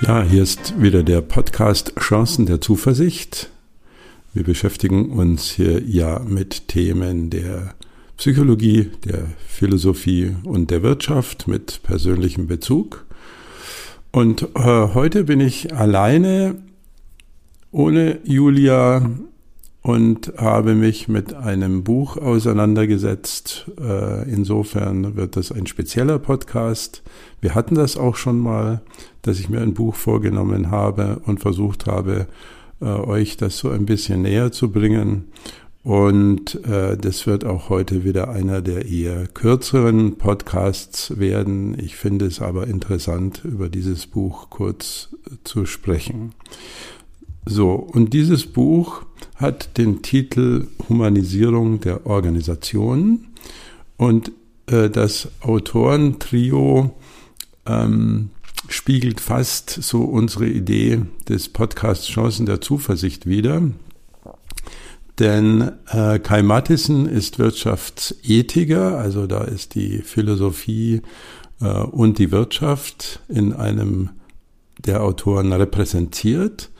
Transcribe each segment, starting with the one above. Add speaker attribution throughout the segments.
Speaker 1: Ja, hier ist wieder der Podcast Chancen der Zuversicht. Wir beschäftigen uns hier ja mit Themen der Psychologie, der Philosophie und der Wirtschaft mit persönlichem Bezug. Und äh, heute bin ich alleine ohne Julia und habe mich mit einem Buch auseinandergesetzt. Äh, insofern wird das ein spezieller Podcast. Wir hatten das auch schon mal, dass ich mir ein Buch vorgenommen habe und versucht habe, äh, euch das so ein bisschen näher zu bringen. Und äh, das wird auch heute wieder einer der eher kürzeren Podcasts werden. Ich finde es aber interessant, über dieses Buch kurz zu sprechen. So, und dieses Buch hat den Titel Humanisierung der Organisation und äh, das Autorentrio ähm, spiegelt fast so unsere Idee des Podcasts Chancen der Zuversicht wider. Denn äh, Kai Mattison ist Wirtschaftsethiker, also da ist die Philosophie äh, und die Wirtschaft in einem der Autoren repräsentiert.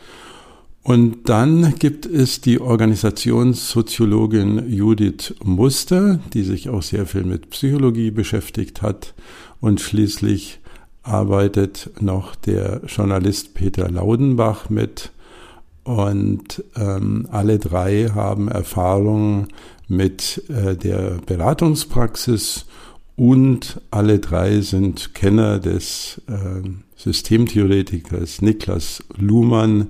Speaker 1: Und dann gibt es die Organisationssoziologin Judith Muster, die sich auch sehr viel mit Psychologie beschäftigt hat. Und schließlich arbeitet noch der Journalist Peter Laudenbach mit. Und ähm, alle drei haben Erfahrung mit äh, der Beratungspraxis und alle drei sind Kenner des äh, Systemtheoretikers Niklas Luhmann,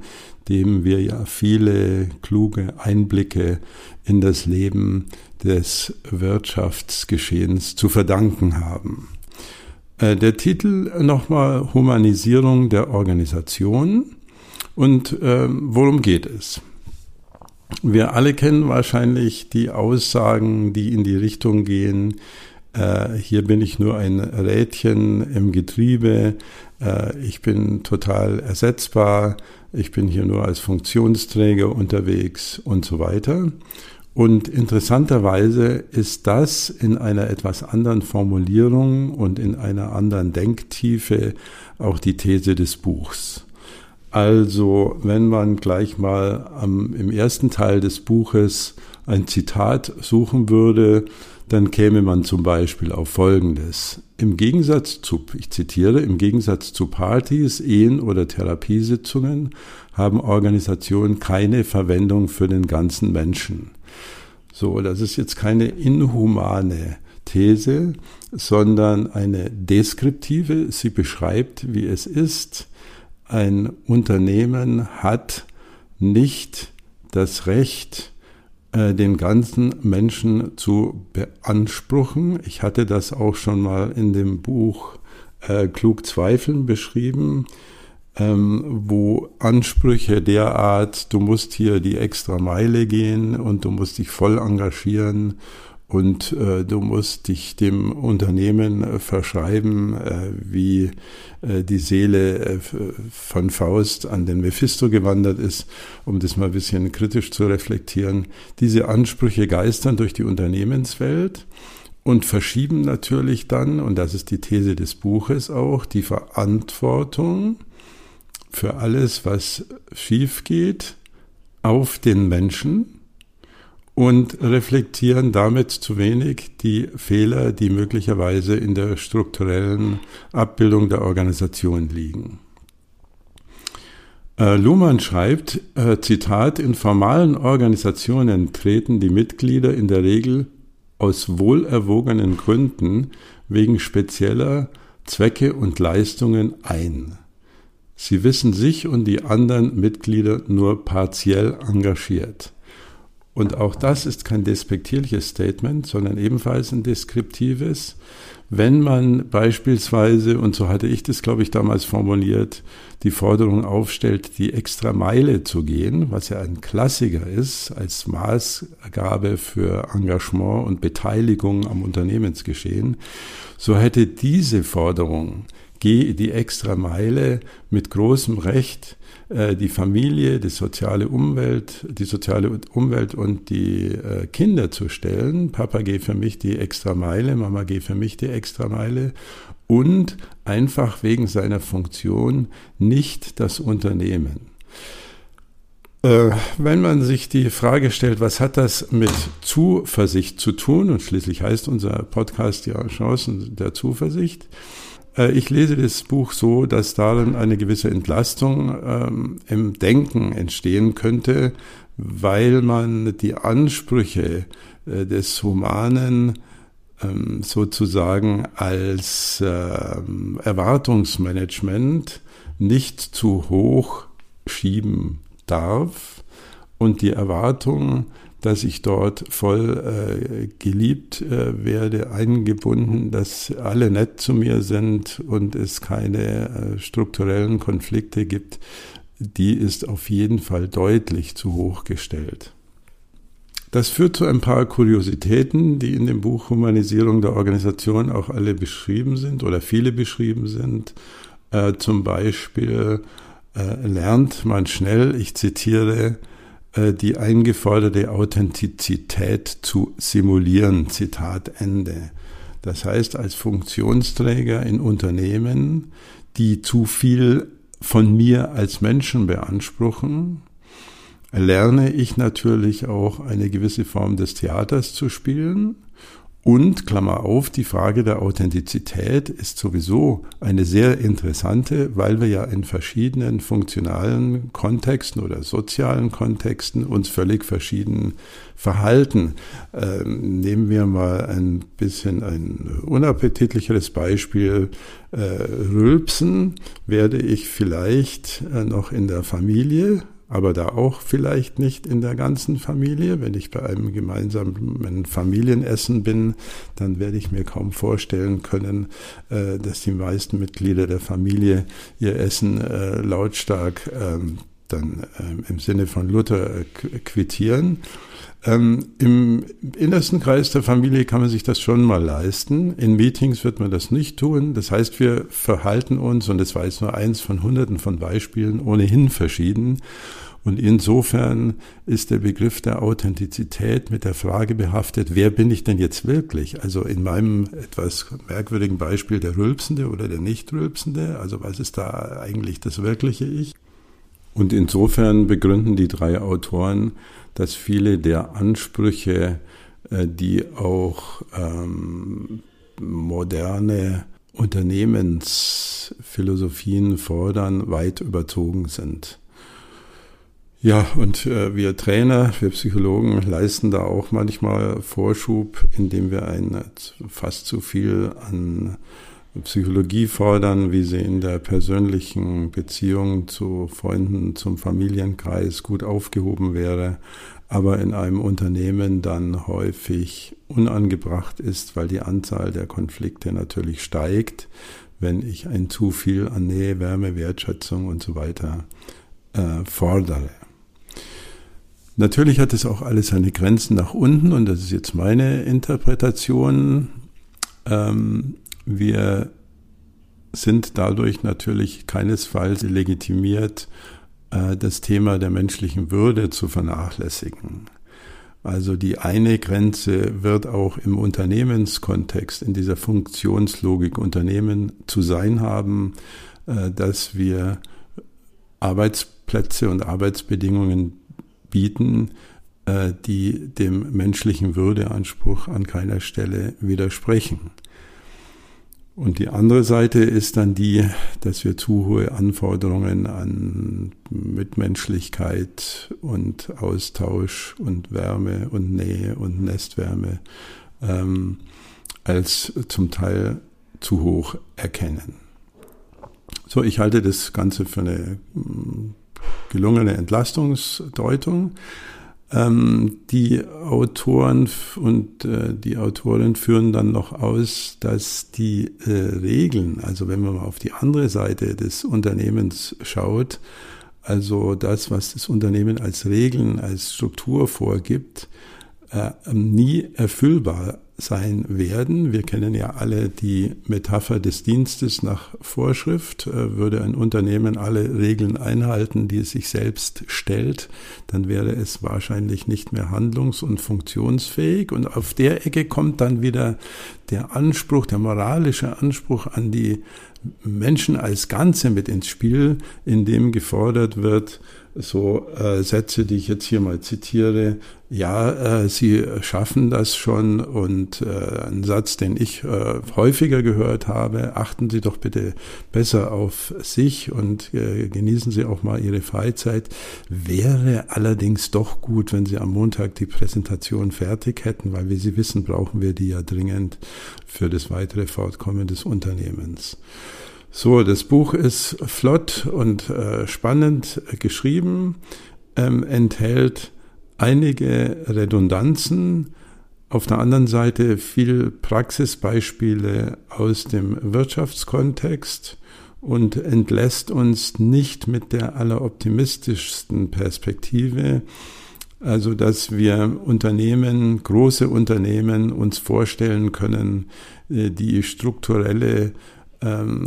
Speaker 1: dem wir ja viele kluge Einblicke in das Leben des Wirtschaftsgeschehens zu verdanken haben. Äh, der Titel nochmal Humanisierung der Organisation. Und äh, worum geht es? Wir alle kennen wahrscheinlich die Aussagen, die in die Richtung gehen, äh, hier bin ich nur ein Rädchen im Getriebe, ich bin total ersetzbar, ich bin hier nur als Funktionsträger unterwegs und so weiter. Und interessanterweise ist das in einer etwas anderen Formulierung und in einer anderen Denktiefe auch die These des Buchs. Also wenn man gleich mal am, im ersten Teil des Buches ein Zitat suchen würde, dann käme man zum Beispiel auf Folgendes. Im Gegensatz zu, ich zitiere, im Gegensatz zu Partys, Ehen oder Therapiesitzungen haben Organisationen keine Verwendung für den ganzen Menschen. So, das ist jetzt keine inhumane These, sondern eine deskriptive. Sie beschreibt, wie es ist. Ein Unternehmen hat nicht das Recht, den ganzen Menschen zu beanspruchen. Ich hatte das auch schon mal in dem Buch äh, Klug Zweifeln beschrieben, ähm, wo Ansprüche derart, du musst hier die extra Meile gehen und du musst dich voll engagieren und äh, du musst dich dem Unternehmen äh, verschreiben, äh, wie äh, die Seele äh, von Faust an den Mephisto gewandert ist, um das mal ein bisschen kritisch zu reflektieren. Diese Ansprüche geistern durch die Unternehmenswelt und verschieben natürlich dann, und das ist die These des Buches auch, die Verantwortung für alles, was schief geht, auf den Menschen und reflektieren damit zu wenig die Fehler, die möglicherweise in der strukturellen Abbildung der Organisation liegen. Äh, Luhmann schreibt, äh, Zitat, in formalen Organisationen treten die Mitglieder in der Regel aus wohlerwogenen Gründen wegen spezieller Zwecke und Leistungen ein. Sie wissen sich und die anderen Mitglieder nur partiell engagiert. Und auch das ist kein despektierliches Statement, sondern ebenfalls ein deskriptives. Wenn man beispielsweise, und so hatte ich das, glaube ich, damals formuliert, die Forderung aufstellt, die extra Meile zu gehen, was ja ein Klassiker ist als Maßgabe für Engagement und Beteiligung am Unternehmensgeschehen, so hätte diese Forderung, geh die extra Meile mit großem Recht äh, die Familie, die soziale Umwelt, die soziale Umwelt und die äh, Kinder zu stellen. Papa geh für mich die extra Meile, Mama geh für mich die extra Meile. und einfach wegen seiner Funktion nicht das Unternehmen. Äh, wenn man sich die Frage stellt, was hat das mit Zuversicht zu tun, und schließlich heißt unser Podcast ja Chancen der Zuversicht, ich lese das Buch so, dass darin eine gewisse Entlastung ähm, im Denken entstehen könnte, weil man die Ansprüche äh, des Humanen ähm, sozusagen als äh, Erwartungsmanagement nicht zu hoch schieben darf und die Erwartung, dass ich dort voll äh, geliebt äh, werde, eingebunden, dass alle nett zu mir sind und es keine äh, strukturellen Konflikte gibt, die ist auf jeden Fall deutlich zu hoch gestellt. Das führt zu ein paar Kuriositäten, die in dem Buch Humanisierung der Organisation auch alle beschrieben sind oder viele beschrieben sind. Äh, zum Beispiel äh, lernt man schnell, ich zitiere, die eingeforderte Authentizität zu simulieren. Zitat Ende. Das heißt, als Funktionsträger in Unternehmen, die zu viel von mir als Menschen beanspruchen, lerne ich natürlich auch eine gewisse Form des Theaters zu spielen und, Klammer auf, die Frage der Authentizität ist sowieso eine sehr interessante, weil wir ja in verschiedenen funktionalen Kontexten oder sozialen Kontexten uns völlig verschieden verhalten. Ähm, nehmen wir mal ein bisschen ein unappetitlicheres Beispiel. Äh, Rülpsen werde ich vielleicht äh, noch in der Familie aber da auch vielleicht nicht in der ganzen Familie. Wenn ich bei einem gemeinsamen Familienessen bin, dann werde ich mir kaum vorstellen können, äh, dass die meisten Mitglieder der Familie ihr Essen äh, lautstark ähm, dann ähm, im Sinne von Luther äh, quittieren. Ähm, Im innersten Kreis der Familie kann man sich das schon mal leisten. In Meetings wird man das nicht tun. Das heißt, wir verhalten uns, und das war jetzt nur eins von hunderten von Beispielen, ohnehin verschieden. Und insofern ist der Begriff der Authentizität mit der Frage behaftet, wer bin ich denn jetzt wirklich? Also in meinem etwas merkwürdigen Beispiel der Rülpsende oder der Nicht-Rülpsende, also was ist da eigentlich das wirkliche Ich? Und insofern begründen die drei Autoren, dass viele der Ansprüche, äh, die auch ähm, moderne Unternehmensphilosophien fordern, weit überzogen sind. Ja, und äh, wir Trainer, wir Psychologen leisten da auch manchmal Vorschub, indem wir ein fast zu viel an Psychologie fordern, wie sie in der persönlichen Beziehung zu Freunden, zum Familienkreis gut aufgehoben wäre, aber in einem Unternehmen dann häufig unangebracht ist, weil die Anzahl der Konflikte natürlich steigt, wenn ich ein zu viel an Nähe, Wärme, Wertschätzung und so weiter äh, fordere. Natürlich hat es auch alles seine Grenzen nach unten und das ist jetzt meine Interpretation. Ähm, wir sind dadurch natürlich keinesfalls legitimiert, äh, das Thema der menschlichen Würde zu vernachlässigen. Also die eine Grenze wird auch im Unternehmenskontext, in dieser Funktionslogik Unternehmen zu sein haben, äh, dass wir Arbeitsplätze und Arbeitsbedingungen bieten, äh, die dem menschlichen Würdeanspruch an keiner Stelle widersprechen. Und die andere Seite ist dann die, dass wir zu hohe Anforderungen an Mitmenschlichkeit und Austausch und Wärme und Nähe und Nestwärme ähm, als zum Teil zu hoch erkennen. So, ich halte das Ganze für eine mm, gelungene Entlastungsdeutung. Ähm, die Autoren und äh, die Autorin führen dann noch aus, dass die äh, Regeln, also wenn man mal auf die andere Seite des Unternehmens schaut, also das, was das Unternehmen als Regeln, als Struktur vorgibt, äh, nie erfüllbar sein werden. Wir kennen ja alle die Metapher des Dienstes nach Vorschrift. Äh, würde ein Unternehmen alle Regeln einhalten, die es sich selbst stellt, dann wäre es wahrscheinlich nicht mehr handlungs- und funktionsfähig. Und auf der Ecke kommt dann wieder der Anspruch, der moralische Anspruch an die Menschen als Ganze mit ins Spiel, in dem gefordert wird, so äh, Sätze, die ich jetzt hier mal zitiere, ja, äh, Sie schaffen das schon und äh, ein Satz, den ich äh, häufiger gehört habe, achten Sie doch bitte besser auf sich und äh, genießen Sie auch mal Ihre Freizeit. Wäre allerdings doch gut, wenn Sie am Montag die Präsentation fertig hätten, weil wie Sie wissen, brauchen wir die ja dringend für das weitere Fortkommen des Unternehmens. So, das Buch ist flott und äh, spannend geschrieben, ähm, enthält einige Redundanzen, auf der anderen Seite viel Praxisbeispiele aus dem Wirtschaftskontext und entlässt uns nicht mit der alleroptimistischsten Perspektive, also dass wir Unternehmen, große Unternehmen uns vorstellen können, äh, die strukturelle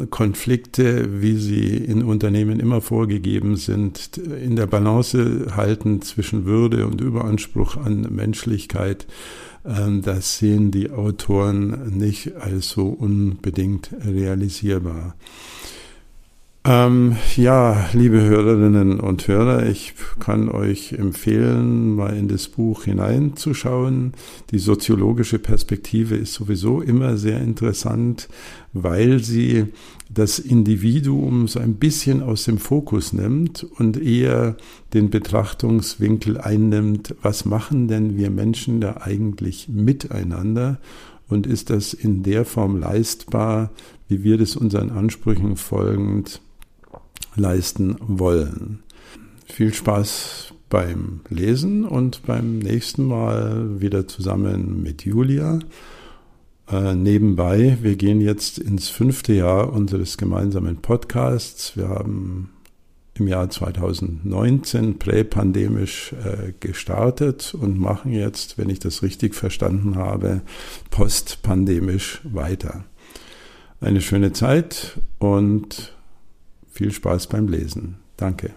Speaker 1: Konflikte, wie sie in Unternehmen immer vorgegeben sind, in der Balance halten zwischen Würde und Überanspruch an Menschlichkeit. Ähm, das sehen die Autoren nicht als so unbedingt realisierbar. Ähm, ja, liebe Hörerinnen und Hörer, ich kann euch empfehlen, mal in das Buch hineinzuschauen. Die soziologische Perspektive ist sowieso immer sehr interessant, weil sie das Individuum so ein bisschen aus dem Fokus nimmt und eher den Betrachtungswinkel einnimmt, was machen denn wir Menschen da eigentlich miteinander und ist das in der Form leistbar, wie wir das unseren Ansprüchen folgend leisten wollen. Viel Spaß beim Lesen und beim nächsten Mal wieder zusammen mit Julia. Äh, nebenbei, wir gehen jetzt ins fünfte Jahr unseres gemeinsamen Podcasts. Wir haben im Jahr 2019 präpandemisch äh, gestartet und machen jetzt, wenn ich das richtig verstanden habe, postpandemisch weiter. Eine schöne Zeit und viel Spaß beim Lesen. Danke.